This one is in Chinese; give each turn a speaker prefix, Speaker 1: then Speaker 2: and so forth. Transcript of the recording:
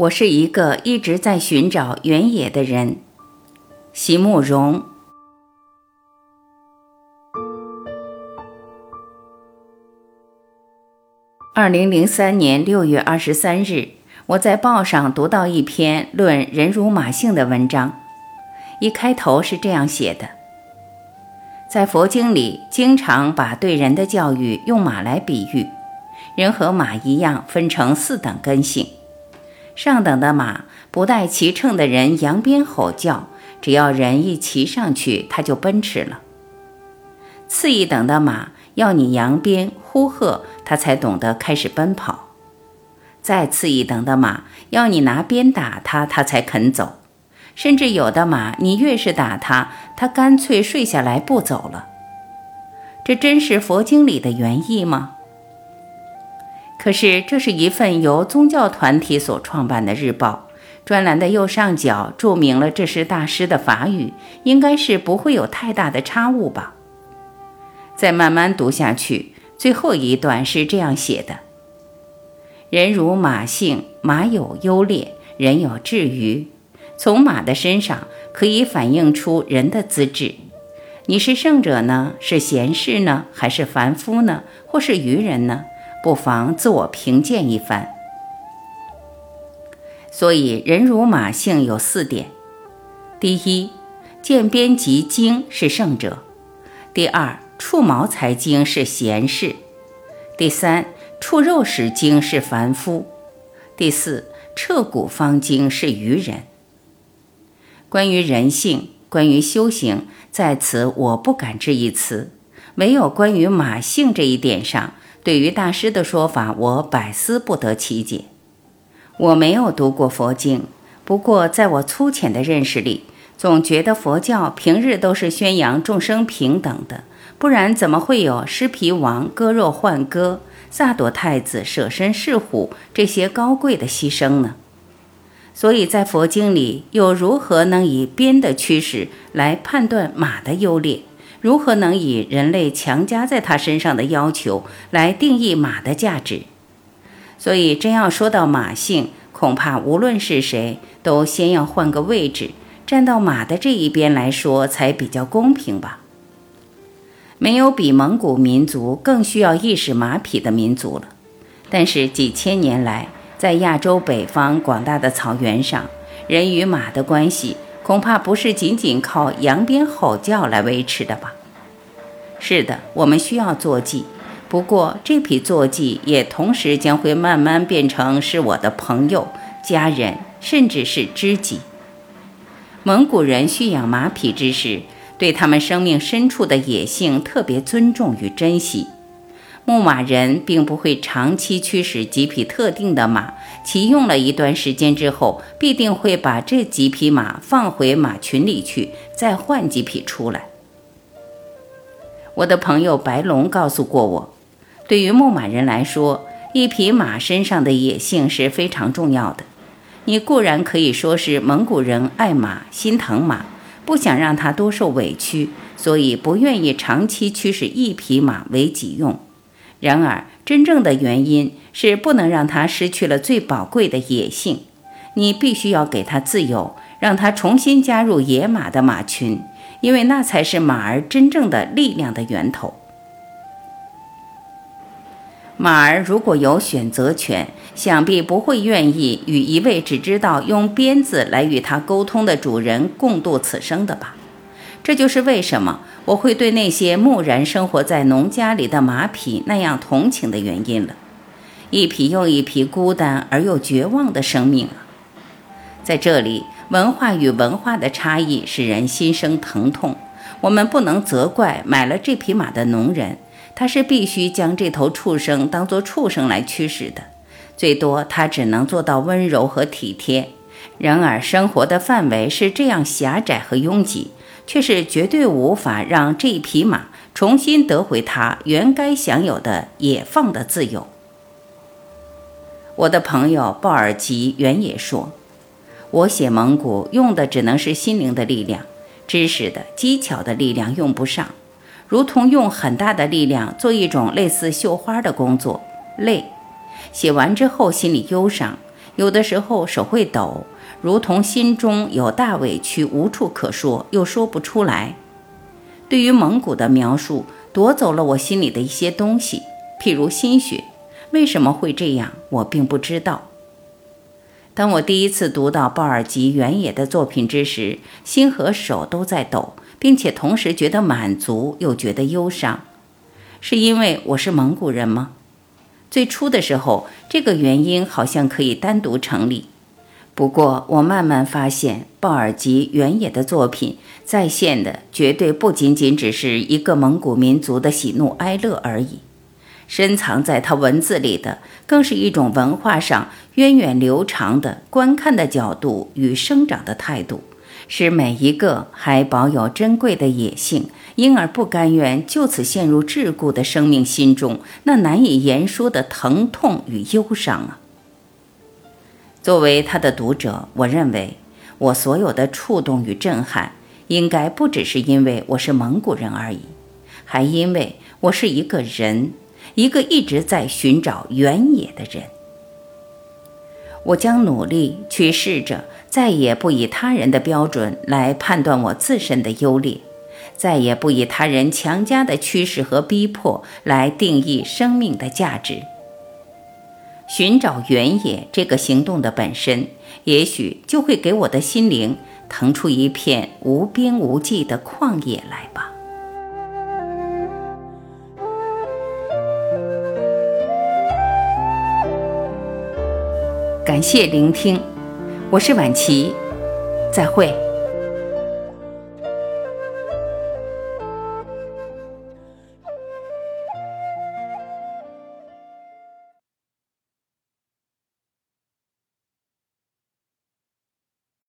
Speaker 1: 我是一个一直在寻找原野的人，席慕容。二零零三年六月二十三日，我在报上读到一篇论人如马性的文章，一开头是这样写的：在佛经里，经常把对人的教育用马来比喻，人和马一样，分成四等根性。上等的马，不带骑乘的人扬鞭吼叫，只要人一骑上去，它就奔驰了。次一等的马，要你扬鞭呼喝，它才懂得开始奔跑。再次一等的马，要你拿鞭打它，它才肯走。甚至有的马，你越是打它，它干脆睡下来不走了。这真是佛经里的原意吗？可是，这是一份由宗教团体所创办的日报，专栏的右上角注明了这是大师的法语，应该是不会有太大的差误吧。再慢慢读下去，最后一段是这样写的：“人如马性，马有优劣，人有智愚。从马的身上可以反映出人的资质。你是圣者呢？是贤士呢？还是凡夫呢？或是愚人呢？”不妨自我评鉴一番。所以，人如马性有四点：第一，见边及精是圣者；第二，触毛才精是贤士；第三，触肉使精是凡夫；第四，彻骨方精是愚人。关于人性，关于修行，在此我不敢置一词，唯有关于马性这一点上。对于大师的说法，我百思不得其解。我没有读过佛经，不过在我粗浅的认识里，总觉得佛教平日都是宣扬众生平等的，不然怎么会有狮皮王割肉换歌、萨朵太子舍身饲虎这些高贵的牺牲呢？所以在佛经里，又如何能以鞭的驱使来判断马的优劣？如何能以人类强加在他身上的要求来定义马的价值？所以，真要说到马性，恐怕无论是谁，都先要换个位置，站到马的这一边来说，才比较公平吧。没有比蒙古民族更需要意识马匹的民族了。但是几千年来，在亚洲北方广大的草原上，人与马的关系。恐怕不是仅仅靠扬鞭吼叫来维持的吧？是的，我们需要坐骑，不过这匹坐骑也同时将会慢慢变成是我的朋友、家人，甚至是知己。蒙古人驯养马匹之时，对他们生命深处的野性特别尊重与珍惜。牧马人并不会长期驱使几匹特定的马，骑用了一段时间之后，必定会把这几匹马放回马群里去，再换几匹出来。我的朋友白龙告诉过我，对于牧马人来说，一匹马身上的野性是非常重要的。你固然可以说是蒙古人爱马、心疼马，不想让它多受委屈，所以不愿意长期驱使一匹马为己用。然而，真正的原因是不能让他失去了最宝贵的野性。你必须要给他自由，让他重新加入野马的马群，因为那才是马儿真正的力量的源头。马儿如果有选择权，想必不会愿意与一位只知道用鞭子来与他沟通的主人共度此生的吧？这就是为什么。我会对那些木然生活在农家里的马匹那样同情的原因了，一匹又一匹孤单而又绝望的生命啊！在这里，文化与文化的差异使人心生疼痛。我们不能责怪买了这匹马的农人，他是必须将这头畜生当作畜生来驱使的，最多他只能做到温柔和体贴。然而，生活的范围是这样狭窄和拥挤。却是绝对无法让这匹马重新得回它原该享有的野放的自由。我的朋友鲍尔吉原也说：“我写蒙古用的只能是心灵的力量，知识的技巧的力量用不上，如同用很大的力量做一种类似绣花的工作，累。写完之后心里忧伤，有的时候手会抖，如同心中有大委屈，无处可说，又说不出来。对于蒙古的描述，夺走了我心里的一些东西，譬如心血。为什么会这样？我并不知道。当我第一次读到鲍尔吉原野的作品之时，心和手都在抖，并且同时觉得满足又觉得忧伤，是因为我是蒙古人吗？最初的时候，这个原因好像可以单独成立。不过，我慢慢发现，鲍尔吉原野的作品再现的绝对不仅仅只是一个蒙古民族的喜怒哀乐而已。深藏在他文字里的，更是一种文化上源远流长的观看的角度与生长的态度，使每一个还保有珍贵的野性，因而不甘愿就此陷入桎梏的生命心中那难以言说的疼痛与忧伤啊！作为他的读者，我认为我所有的触动与震撼，应该不只是因为我是蒙古人而已，还因为我是一个人。一个一直在寻找原野的人，我将努力去试着再也不以他人的标准来判断我自身的优劣，再也不以他人强加的趋势和逼迫来定义生命的价值。寻找原野这个行动的本身，也许就会给我的心灵腾出一片无边无际的旷野来吧。感谢聆听，我是晚琪，再会。